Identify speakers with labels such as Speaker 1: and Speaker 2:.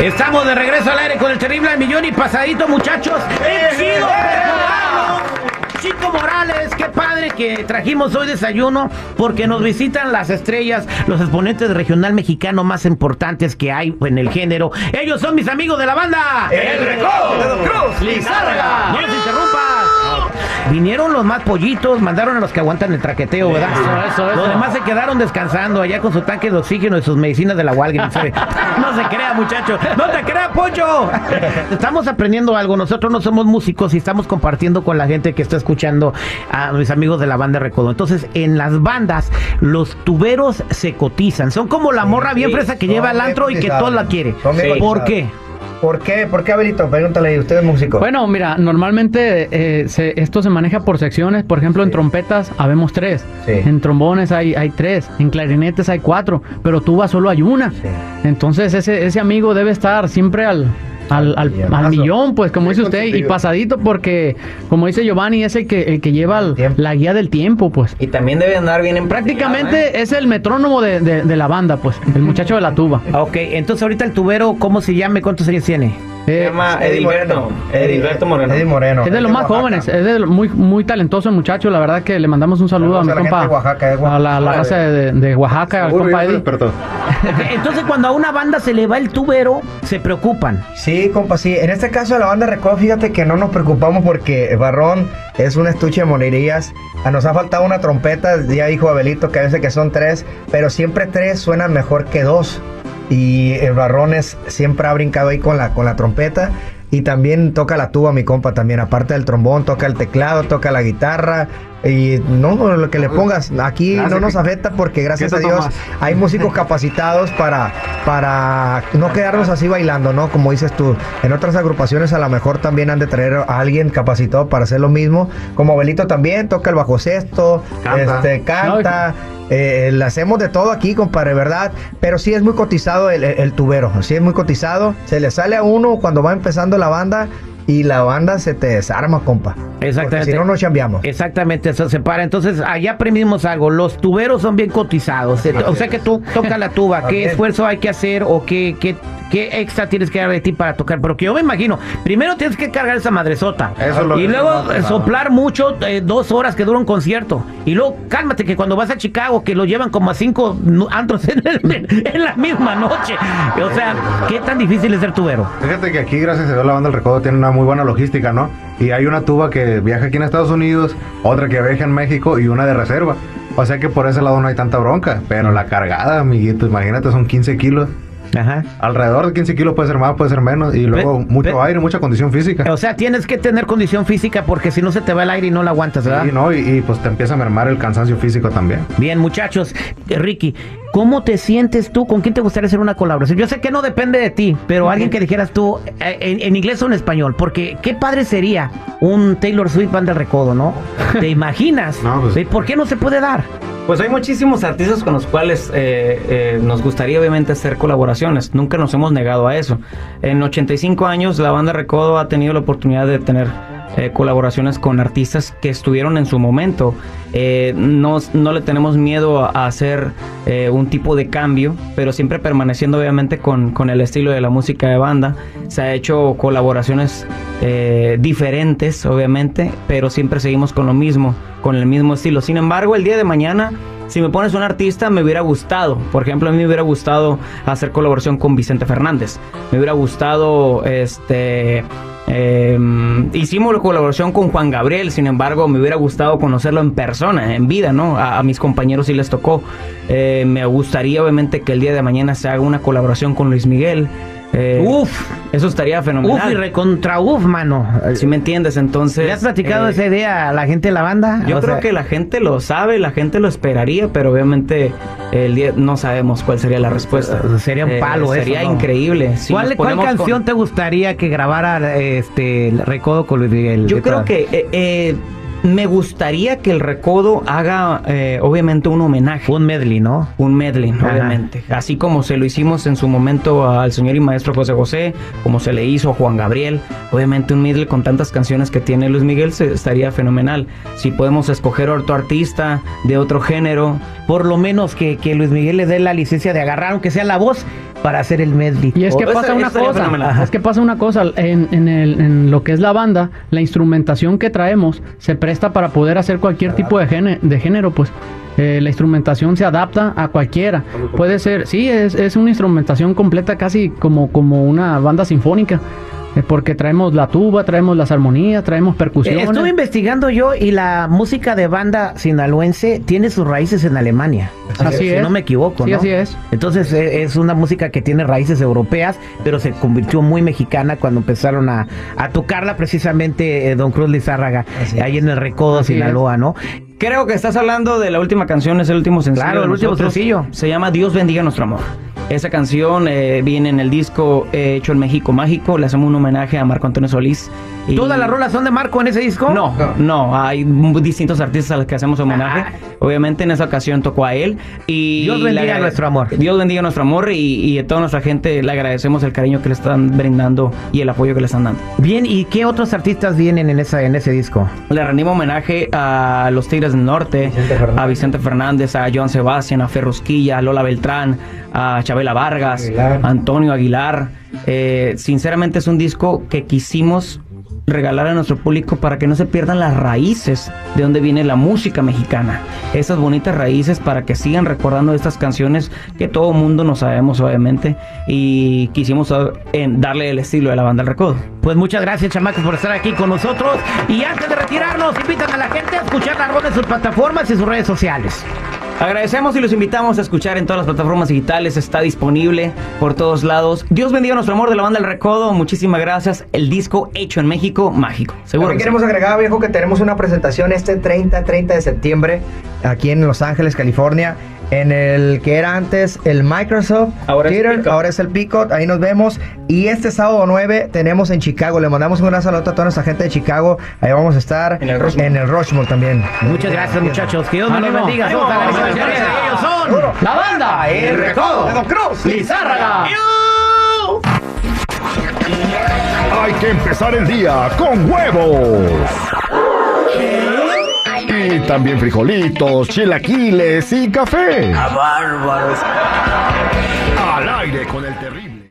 Speaker 1: Estamos de regreso al aire con el terrible al millón y pasadito, muchachos. ¡Eh, chido! Chico Morales, qué padre que trajimos hoy desayuno porque nos visitan las estrellas, los exponentes regional mexicano más importantes que hay en el género. Ellos son mis amigos de la banda.
Speaker 2: El Recodo,
Speaker 1: Cruz,
Speaker 2: Lizárraga.
Speaker 1: No les interrumpas. Vinieron los más pollitos, mandaron a los que aguantan el traqueteo, ¿verdad?
Speaker 2: Eso, eso, eso.
Speaker 1: Los demás se quedaron descansando allá con su tanque de oxígeno y sus medicinas de la Walgreens. No se crea, muchacho. No te creas, Poncho. Estamos aprendiendo algo. Nosotros no somos músicos y estamos compartiendo con la gente que está escuchando a mis amigos de la banda Recodo. Entonces, en las bandas, los tuberos se cotizan. Son como la morra bien
Speaker 3: sí,
Speaker 1: fresa que lleva al antro y que
Speaker 3: cotizados.
Speaker 1: todo la quiere. ¿Por qué?
Speaker 3: ¿Por qué? ¿Por qué, Abelito? Pregúntale usted es músico.
Speaker 4: Bueno, mira, normalmente eh, se- esto se maneja por secciones. Por ejemplo, en trompetas habemos tres.
Speaker 3: Sí.
Speaker 4: En trombones hay, hay tres. En clarinetes hay cuatro. Pero tuba solo hay una.
Speaker 3: Sí.
Speaker 4: Entonces ese, ese amigo debe estar siempre al, al, al- al millón, pues como dice usted, y pasadito porque, como dice Giovanni, es el que, el que lleva el- la guía del tiempo, pues.
Speaker 5: Y también debe andar bien en
Speaker 4: Prácticamente es el metrónomo de, de- de la banda, pues, el muchacho de la tuba.
Speaker 1: Ok, entonces ahorita el tubero, ¿cómo se llama? y ¿Cuántos años tiene?
Speaker 5: Se
Speaker 4: Eh,
Speaker 5: llama
Speaker 3: Eddie
Speaker 5: Edilberto. Edilberto Moreno.
Speaker 3: Eddie Moreno.
Speaker 4: es de los más
Speaker 3: Oaxaca.
Speaker 4: jóvenes, es de lo- muy, muy talentoso el muchacho, la verdad que le mandamos un saludo
Speaker 3: Saludos
Speaker 4: a
Speaker 3: a
Speaker 4: mi
Speaker 3: la
Speaker 4: compa,
Speaker 3: gente de Oaxaca, de
Speaker 4: a la, la raza de, de Oaxaca, al compa Eddie.
Speaker 1: Entonces cuando a una banda se le va el tubero, se preocupan.
Speaker 3: Sí, compa, sí. En este caso de la banda Recodo, fíjate que no nos preocupamos porque Barrón es un estuche de monerías. Ah, Nos ha faltado una trompeta, ya dijo Abelito que a veces que son tres, pero siempre tres suenan mejor que dos. Y el Barrón es, siempre ha brincado ahí con la, con la trompeta. Y también toca la tuba, mi compa, también. Aparte del trombón, toca el teclado, toca la guitarra. Y no, lo que le pongas, aquí no nos afecta porque gracias a Dios hay músicos capacitados para, para no quedarnos así bailando, ¿no? Como dices tú, en otras agrupaciones a lo mejor también han de traer a alguien capacitado para hacer lo mismo. Como Abelito también toca el bajo sexto,
Speaker 2: Canta.
Speaker 3: este, canta. eh, le hacemos de todo aquí, compadre, ¿verdad? Pero sí es muy cotizado el, el- el tubero, sí es muy cotizado. Se le sale a uno cuando va empezando la banda y la banda se te desarma, compa.
Speaker 1: Exactamente.
Speaker 3: Porque si no, nos chambeamos.
Speaker 1: Exactamente, eso se para. Entonces, allá aprendimos algo. Los tuberos son bien cotizados. O sea que tú tocas la tuba. ¿Qué
Speaker 3: es.
Speaker 1: esfuerzo hay que hacer o qué, qué, qué extra tienes que dar de ti para tocar? Porque yo me imagino, primero tienes que cargar esa madresota.
Speaker 2: Eso
Speaker 1: y luego soplar mucho, eh, dos horas que dura un concierto. Y luego, cálmate que cuando vas a Chicago, que lo llevan como a cinco antros en, el- en la misma noche. O sea, ¿qué tan difícil es ser tubero?
Speaker 2: Fíjate que aquí, gracias a Dios, la banda del Recodo tiene una muy buena logística, ¿no? Y hay una tuba que viaja aquí en Estados Unidos, otra que viaja en México y una de reserva. O sea que por ese lado no hay tanta bronca. Pero la cargada, amiguito, imagínate, son 15 kilos.
Speaker 1: Ajá.
Speaker 2: Alrededor de 15 kilos puede ser más, puede ser menos. Y luego
Speaker 1: Pe-
Speaker 2: mucho
Speaker 1: pe-
Speaker 2: aire, mucha condición física.
Speaker 1: O sea, tienes que tener condición física porque si no se te va el aire y no la aguantas, ¿verdad?
Speaker 2: Sí, ¿no? Y, y, pues te empieza a mermar el cansancio físico también.
Speaker 1: Bien, muchachos. Ricky, ¿cómo te sientes tú? ¿Con quién te gustaría hacer una colaboración? Yo sé que no depende de ti, pero alguien que dijeras tú eh, en, en inglés o en español, porque qué padre sería un Taylor Swift banda del recodo, ¿no? ¿Te imaginas?
Speaker 2: No, pues-
Speaker 1: ¿Por qué no se puede dar?
Speaker 5: Pues hay muchísimos artistas con los cuales eh, eh, nos gustaría obviamente hacer colaboraciones. Nunca nos hemos negado a eso. En 85 años la banda Recodo ha tenido la oportunidad de tener eh, colaboraciones con artistas que estuvieron en su momento. Eh, no, no le tenemos miedo a, hacer eh, un tipo de cambio, pero siempre permaneciendo obviamente con, con el estilo de la música de banda. Se ha hecho colaboraciones diferentes, obviamente, pero siempre seguimos con lo mismo, con el mismo estilo. Sin embargo, el día de mañana, si me pones un artista, me hubiera gustado. Por ejemplo, a mí me hubiera gustado hacer colaboración con Vicente Fernández. Me hubiera gustado, este... eh, hicimos la colaboración con Juan Gabriel, sin embargo, me hubiera gustado conocerlo en persona, en vida, ¿no? A, a mis compañeros sí les tocó. Eh, me gustaría, obviamente, que el día de mañana se haga una colaboración con Luis Miguel. Eh,
Speaker 1: Uf,
Speaker 5: eso estaría
Speaker 1: uf
Speaker 5: fenomenal.
Speaker 1: y recontra uf, mano.
Speaker 5: Si me entiendes, entonces.
Speaker 1: ¿Le has platicado
Speaker 5: eh,
Speaker 1: esa idea a la gente de la banda?
Speaker 5: Yo
Speaker 1: O
Speaker 5: creo
Speaker 1: sea,
Speaker 5: que la gente lo sabe, la gente lo esperaría, pero obviamente el día no sabemos cuál sería la respuesta.
Speaker 1: Eh, sería un palo eso,
Speaker 5: Sería increíble. Si
Speaker 1: ¿Cuál,
Speaker 5: con-
Speaker 1: canción te gustaría que grabara este el recodo con Luis Miguel?
Speaker 5: Yo creo que eh, eh, Me gustaría que el Recodo haga, eh, obviamente, un homenaje.
Speaker 1: Un medley, ¿no?
Speaker 5: Un medley,
Speaker 1: Ajá.
Speaker 5: obviamente. Así como se lo hicimos en su momento al señor y maestro José José, como se le hizo a Juan Gabriel. Obviamente un medley con tantas canciones que tiene Luis Miguel se- estaría fenomenal. Si podemos escoger otro artista de otro género.
Speaker 1: Por lo menos que, que Luis Miguel le dé la licencia de agarrar, aunque sea la voz, para hacer el medley.
Speaker 4: Y es que
Speaker 5: Oh,
Speaker 4: pasa
Speaker 5: esa-
Speaker 4: una
Speaker 5: esa
Speaker 4: cosa, es que pasa una cosa, en, en el- en lo que es la banda, la instrumentación que traemos se presta para poder hacer cualquier tipo de género, de género pues eh, la instrumentación se adapta a cualquiera. Puede ser, sí, es, es una instrumentación completa casi como, como una banda sinfónica, porque traemos la tuba, traemos las armonías, traemos percusiones.
Speaker 1: Estuve investigando yo y la música de banda sinaloense tiene sus raíces en Alemania.
Speaker 4: Así
Speaker 1: si
Speaker 4: es.
Speaker 1: no me equivoco,
Speaker 4: Sí,
Speaker 1: ¿no?
Speaker 4: así es.
Speaker 1: Entonces eh, es una música que tiene raíces europeas, pero se convirtió muy mexicana cuando empezaron a, a tocarla precisamente eh, Don Cruz Lizárraga,
Speaker 3: Así
Speaker 1: ahí en el Recodo,
Speaker 4: Así
Speaker 1: Sinaloa, ¿no?
Speaker 5: Creo que estás hablando de la última canción, es el último sencillo.
Speaker 1: Claro, el último sencillo.
Speaker 5: Se llama Dios bendiga nuestro amor. Esa canción eh, viene en el disco eh, hecho en México Mágico. Le hacemos un homenaje a Marco Antonio Solís. Y-
Speaker 1: ¿Todas las rolas son de Marco en ese disco?
Speaker 5: No, no, hay distintos artistas a los que hacemos homenaje.
Speaker 1: Ah.
Speaker 5: Obviamente en esa ocasión tocó a él. Y
Speaker 1: Dios bendiga
Speaker 5: agrade-
Speaker 1: nuestro amor.
Speaker 5: Dios bendiga nuestro amor y, y a toda nuestra gente le agradecemos el cariño que le están brindando y el apoyo que le están dando.
Speaker 1: Bien, ¿y qué otros artistas vienen en, esa, en ese disco?
Speaker 5: Le rendimos homenaje a los Tigres del Norte,
Speaker 3: Vicente
Speaker 5: a Vicente Fernández, a Joan Sebastián, a Ferrusquilla, a Lola Beltrán, a Chabela Vargas,
Speaker 3: Aguilar.
Speaker 5: Antonio Aguilar. Eh, sinceramente es un disco que quisimos regalar a nuestro público para que no se pierdan las raíces de donde viene la música mexicana. Esas bonitas raíces para que sigan recordando estas canciones que todo mundo no sabemos obviamente y quisimos en darle el estilo de la banda El Recodo.
Speaker 1: Pues muchas gracias, chamacos, por estar aquí con nosotros. Y antes de retirarnos, invitan a la gente a escuchar la rola en sus plataformas y sus redes sociales.
Speaker 5: Agradecemos y los invitamos a escuchar en todas las plataformas digitales. Está disponible por todos lados. Dios bendiga nuestro amor de la banda El Recodo. Muchísimas gracias. El disco hecho en México, mágico. Seguro. Que sí.
Speaker 3: queremos agregar, viejo, que tenemos una presentación este 30, 30 de septiembre aquí en Los Ángeles, California, en el que era antes el Microsoft
Speaker 5: Ahora es
Speaker 3: Theater, ahora es el Picot, ahí nos vemos. Y este sábado 9 tenemos en Chicago, le mandamos un gran saludo a toda nuestra gente de Chicago, ahí vamos a estar
Speaker 5: En el Rushmore.
Speaker 3: en el Rushmore también.
Speaker 1: Muchas gracias, muchachos. Que Dios me los bendiga. Ellos son.
Speaker 4: La banda,
Speaker 3: El Recodo de Don Cruz.
Speaker 4: Lizárraga.
Speaker 6: Hay que empezar el día con huevos. Y también frijolitos, chilaquiles y café. Al aire con el terrible.